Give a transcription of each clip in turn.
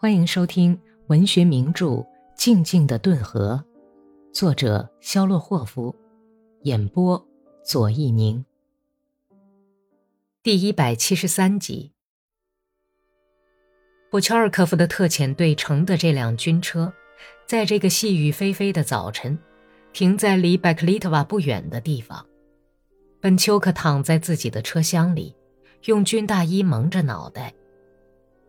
欢迎收听文学名著《静静的顿河》，作者肖洛霍夫，演播左一宁。第一百七十三集，布乔尔科夫的特遣队乘的这辆军车，在这个细雨霏霏的早晨，停在离拜克利特瓦不远的地方。本丘克躺在自己的车厢里，用军大衣蒙着脑袋。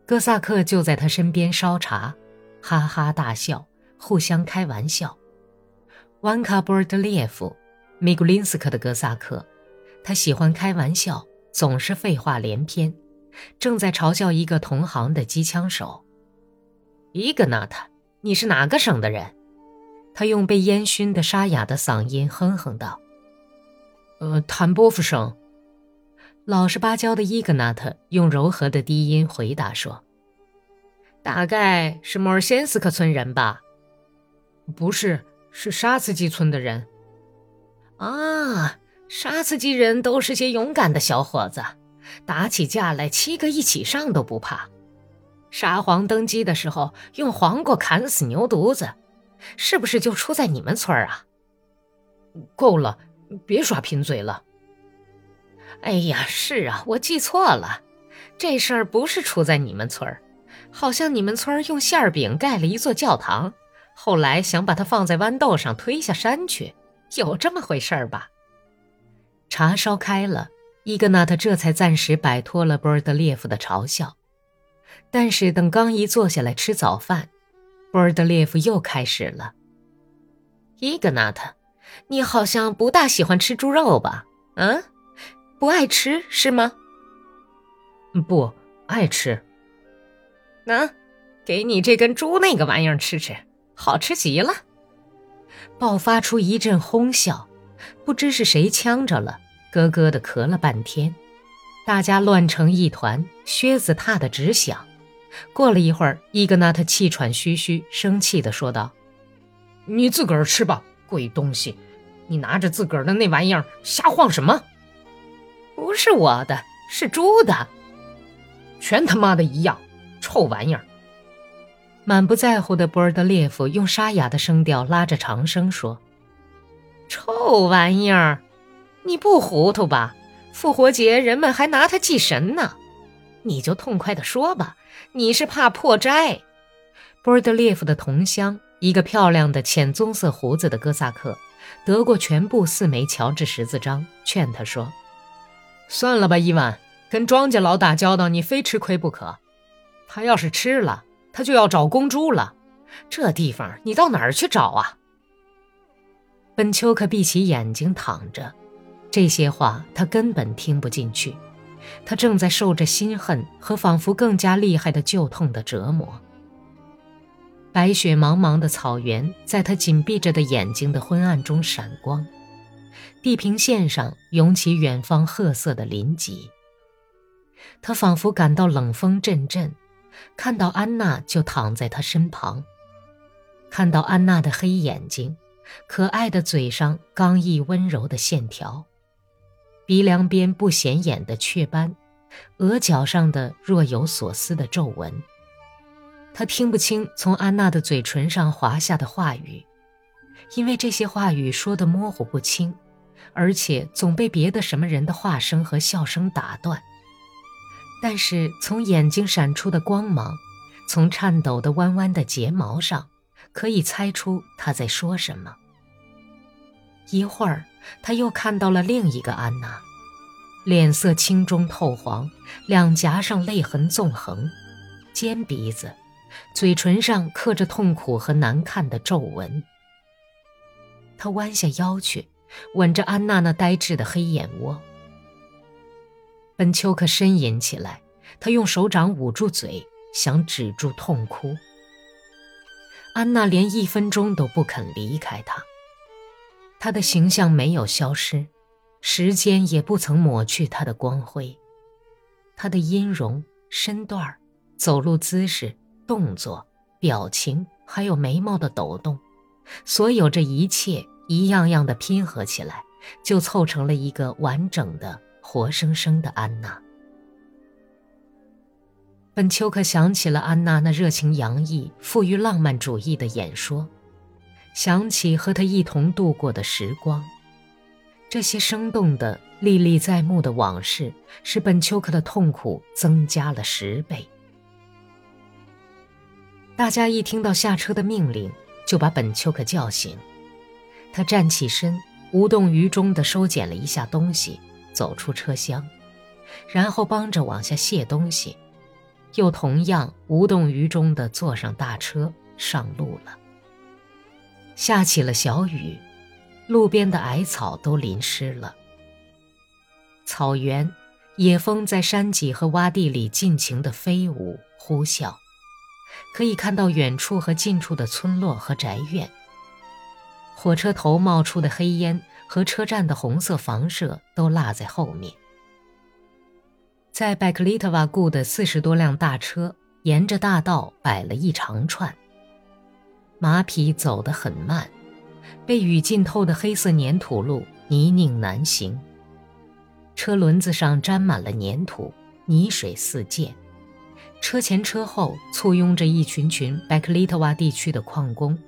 哥萨克就在他身边烧茶，哈哈大笑，互相开玩笑。万卡波尔德列夫，米古林斯克的哥萨克，他喜欢开玩笑，总是废话连篇，正在嘲笑一个同行的机枪手。伊格纳特，你是哪个省的人？他用被烟熏的沙哑的嗓音哼哼道：“呃，坦波夫省。”老实巴交的伊格纳特用柔和的低音回答说：“大概是莫尔先斯克村人吧？不是，是沙茨基村的人。啊，沙茨基人都是些勇敢的小伙子，打起架来七个一起上都不怕。沙皇登基的时候用黄瓜砍死牛犊子，是不是就出在你们村啊？够了，别耍贫嘴了。”哎呀，是啊，我记错了，这事儿不是出在你们村儿，好像你们村儿用馅饼盖了一座教堂，后来想把它放在豌豆上推下山去，有这么回事儿吧？茶烧开了，伊格纳特这才暂时摆脱了波尔德列夫的嘲笑，但是等刚一坐下来吃早饭，波尔德列夫又开始了：“伊格纳特，你好像不大喜欢吃猪肉吧？嗯？”不爱吃是吗？不爱吃。那，给你这根猪那个玩意儿吃吃，好吃极了。爆发出一阵哄笑，不知是谁呛着了，咯咯的咳了半天，大家乱成一团，靴子踏得直响。过了一会儿，伊格纳特气喘吁吁，生气的说道：“你自个儿吃吧，鬼东西！你拿着自个儿的那玩意儿瞎晃什么？”不是我的，是猪的，全他妈的一样，臭玩意儿！满不在乎的波尔德列夫用沙哑的声调拉着长声说：“臭玩意儿，你不糊涂吧？复活节人们还拿它祭神呢，你就痛快的说吧，你是怕破斋？”波尔德列夫的同乡，一个漂亮的浅棕色胡子的哥萨克，得过全部四枚乔治十字章，劝他说。算了吧，伊万，跟庄稼佬打交道，你非吃亏不可。他要是吃了，他就要找公猪了。这地方你到哪儿去找啊？本丘克闭起眼睛躺着，这些话他根本听不进去。他正在受着心恨和仿佛更加厉害的旧痛的折磨。白雪茫茫的草原在他紧闭着的眼睛的昏暗中闪光。地平线上涌起远方褐色的林脊。他仿佛感到冷风阵阵，看到安娜就躺在他身旁，看到安娜的黑眼睛，可爱的嘴上刚毅温柔的线条，鼻梁边不显眼的雀斑，额角上的若有所思的皱纹。他听不清从安娜的嘴唇上滑下的话语，因为这些话语说的模糊不清。而且总被别的什么人的话声和笑声打断。但是从眼睛闪出的光芒，从颤抖的弯弯的睫毛上，可以猜出他在说什么。一会儿，他又看到了另一个安娜，脸色青中透黄，两颊上泪痕纵横，尖鼻子，嘴唇上刻着痛苦和难看的皱纹。他弯下腰去。吻着安娜那呆滞的黑眼窝，本丘克呻吟起来。他用手掌捂住嘴，想止住痛哭。安娜连一分钟都不肯离开他。他的形象没有消失，时间也不曾抹去他的光辉。他的音容、身段、走路姿势、动作、表情，还有眉毛的抖动，所有这一切。一样样的拼合起来，就凑成了一个完整的、活生生的安娜。本丘克想起了安娜那热情洋溢、富于浪漫主义的演说，想起和她一同度过的时光。这些生动的、历历在目的往事，使本丘克的痛苦增加了十倍。大家一听到下车的命令，就把本丘克叫醒。他站起身，无动于衷地收捡了一下东西，走出车厢，然后帮着往下卸东西。又同样无动于衷地坐上大车上路了。下起了小雨，路边的矮草都淋湿了。草原，野蜂在山脊和洼地里尽情地飞舞呼啸，可以看到远处和近处的村落和宅院。火车头冒出的黑烟和车站的红色房舍都落在后面。在拜克利特瓦雇的四十多辆大车沿着大道摆了一长串。马匹走得很慢，被雨浸透的黑色粘土路泥泞难行。车轮子上沾满了粘土，泥水四溅。车前车后簇拥着一群群拜克利特瓦地区的矿工，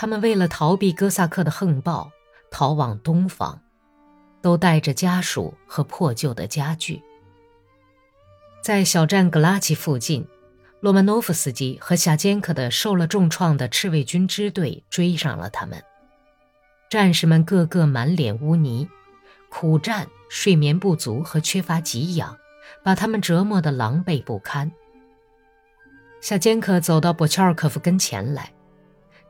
他们为了逃避哥萨克的横暴，逃往东方，都带着家属和破旧的家具。在小站格拉奇附近，罗曼诺夫斯基和夏坚克的受了重创的赤卫军支队追上了他们。战士们个个满脸污泥，苦战、睡眠不足和缺乏给养，把他们折磨得狼狈不堪。夏坚克走到博乔尔科夫跟前来，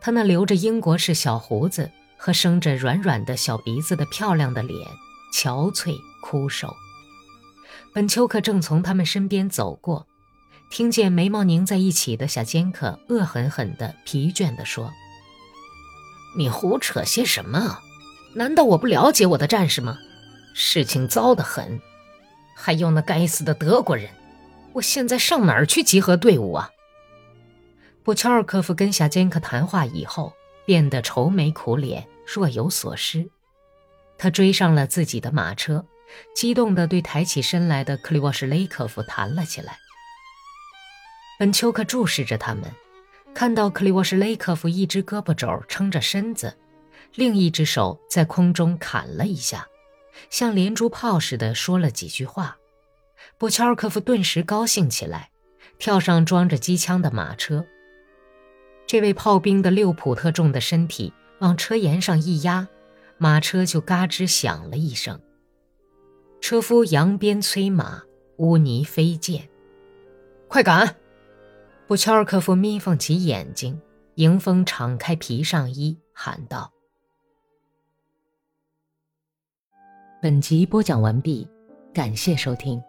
他那留着英国式小胡子和生着软软的小鼻子的漂亮的脸，憔悴枯瘦。本丘克正从他们身边走过，听见眉毛拧在一起的小坚克恶狠狠地、疲倦地说：“你胡扯些什么？难道我不了解我的战士吗？事情糟得很，还有那该死的德国人！我现在上哪儿去集合队伍啊？”布乔尔科夫跟夏坚克谈话以后，变得愁眉苦脸、若有所失。他追上了自己的马车。激动地对抬起身来的克里沃什雷科夫谈了起来。本丘克注视着他们，看到克里沃什雷科夫一只胳膊肘撑着身子，另一只手在空中砍了一下，像连珠炮似的说了几句话。布乔尔科夫顿时高兴起来，跳上装着机枪的马车。这位炮兵的六普特重的身体往车沿上一压，马车就嘎吱响了一声。车夫扬鞭催马，污泥飞溅。快赶！布乔尔科夫眯缝起眼睛，迎风敞开皮上衣，喊道：“本集播讲完毕，感谢收听。”